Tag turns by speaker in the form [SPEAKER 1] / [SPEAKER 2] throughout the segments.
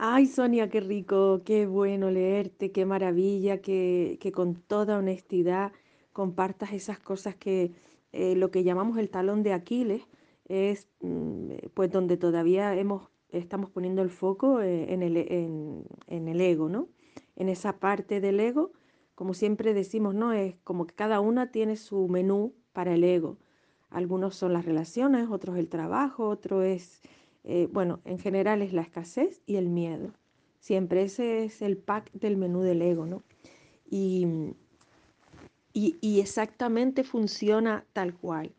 [SPEAKER 1] Ay, Sonia, qué rico, qué bueno leerte, qué maravilla que, que con toda honestidad compartas esas cosas que eh, lo que llamamos el talón de Aquiles es mm, eh, pues donde todavía hemos, estamos poniendo el foco eh, en el, en, en el ego, ¿no? En esa parte del ego, como siempre decimos, ¿no? Es como que cada una tiene su menú para el ego. Algunos son las relaciones, otros el trabajo, otro es eh, bueno, en general es la escasez y el miedo. Siempre ese es el pack del menú del ego, ¿no? Y, y, y, exactamente funciona tal cual.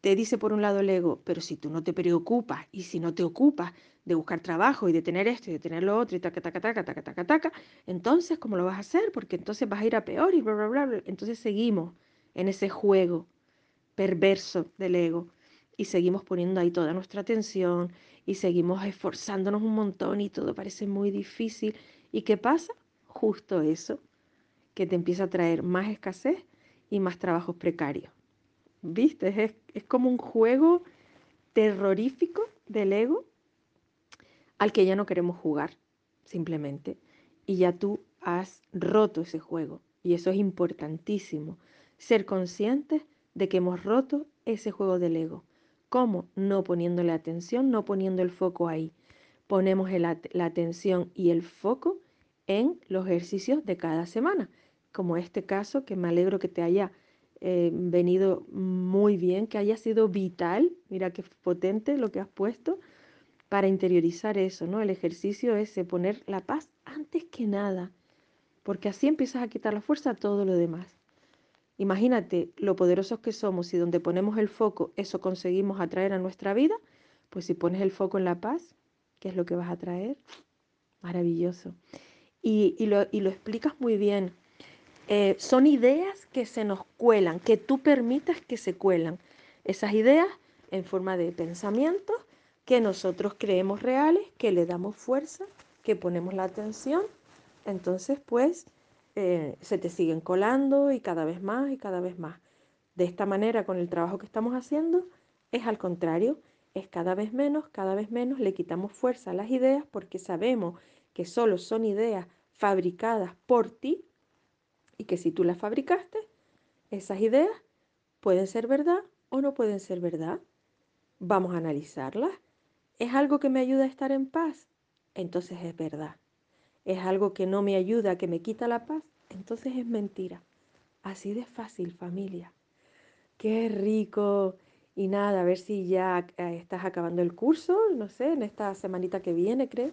[SPEAKER 1] Te dice por un lado el ego, pero si tú no te preocupas y si no te ocupas de buscar trabajo y de tener esto y de tener lo otro y taca, taca, taca, taca, taca, taca, entonces, ¿cómo lo vas a hacer? Porque entonces vas a ir a peor y bla, bla, bla. bla. Entonces seguimos en ese juego perverso del ego y seguimos poniendo ahí toda nuestra atención y seguimos esforzándonos un montón y todo parece muy difícil. ¿Y qué pasa? Justo eso, que te empieza a traer más escasez y más trabajos precarios. ¿Viste? Es, es como un juego terrorífico del ego al que ya no queremos jugar, simplemente. Y ya tú has roto ese juego. Y eso es importantísimo. Ser conscientes de que hemos roto ese juego del ego. ¿Cómo? No poniéndole atención, no poniendo el foco ahí. Ponemos la atención y el foco en los ejercicios de cada semana, como este caso que me alegro que te haya eh, venido muy bien, que haya sido vital, mira qué potente lo que has puesto, para interiorizar eso, ¿no? El ejercicio es poner la paz antes que nada, porque así empiezas a quitar la fuerza a todo lo demás. Imagínate lo poderosos que somos y donde ponemos el foco, eso conseguimos atraer a nuestra vida. Pues si pones el foco en la paz, ¿qué es lo que vas a traer? Maravilloso. Y, y, lo, y lo, explicas muy bien. Eh, son ideas que se nos cuelan, que tú permitas que se cuelan. Esas ideas en forma de pensamientos que nosotros creemos reales, que le damos fuerza, que ponemos la atención. Entonces, pues, eh, se te siguen colando y cada vez más y cada vez más. De esta manera, con el trabajo que estamos haciendo, es al contrario, es cada vez menos, cada vez menos, le quitamos fuerza a las ideas porque sabemos que solo son ideas fabricadas por ti y que si tú las fabricaste, esas ideas pueden ser verdad o no pueden ser verdad. Vamos a analizarlas. ¿Es algo que me ayuda a estar en paz? Entonces es verdad es algo que no me ayuda, que me quita la paz, entonces es mentira. Así de fácil, familia. Qué rico. Y nada, a ver si ya eh, estás acabando el curso, no sé, en esta semanita que viene, creo.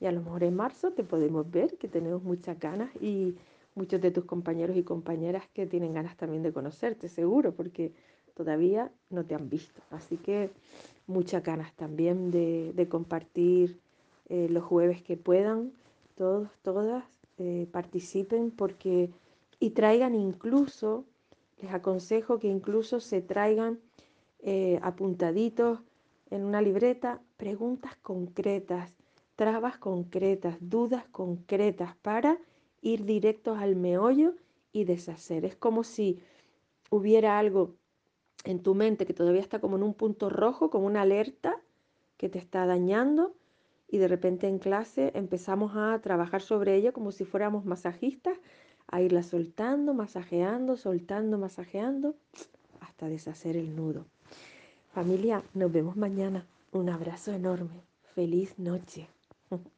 [SPEAKER 1] Y a lo mejor en marzo te podemos ver, que tenemos muchas ganas y muchos de tus compañeros y compañeras que tienen ganas también de conocerte, seguro, porque todavía no te han visto. Así que muchas ganas también de, de compartir eh, los jueves que puedan todos, todas eh, participen porque y traigan incluso, les aconsejo que incluso se traigan eh, apuntaditos en una libreta preguntas concretas, trabas concretas, dudas concretas para ir directos al meollo y deshacer. Es como si hubiera algo en tu mente que todavía está como en un punto rojo, como una alerta que te está dañando y de repente en clase empezamos a trabajar sobre ella como si fuéramos masajistas, a irla soltando, masajeando, soltando, masajeando, hasta deshacer el nudo. Familia, nos vemos mañana. Un abrazo enorme. Feliz noche.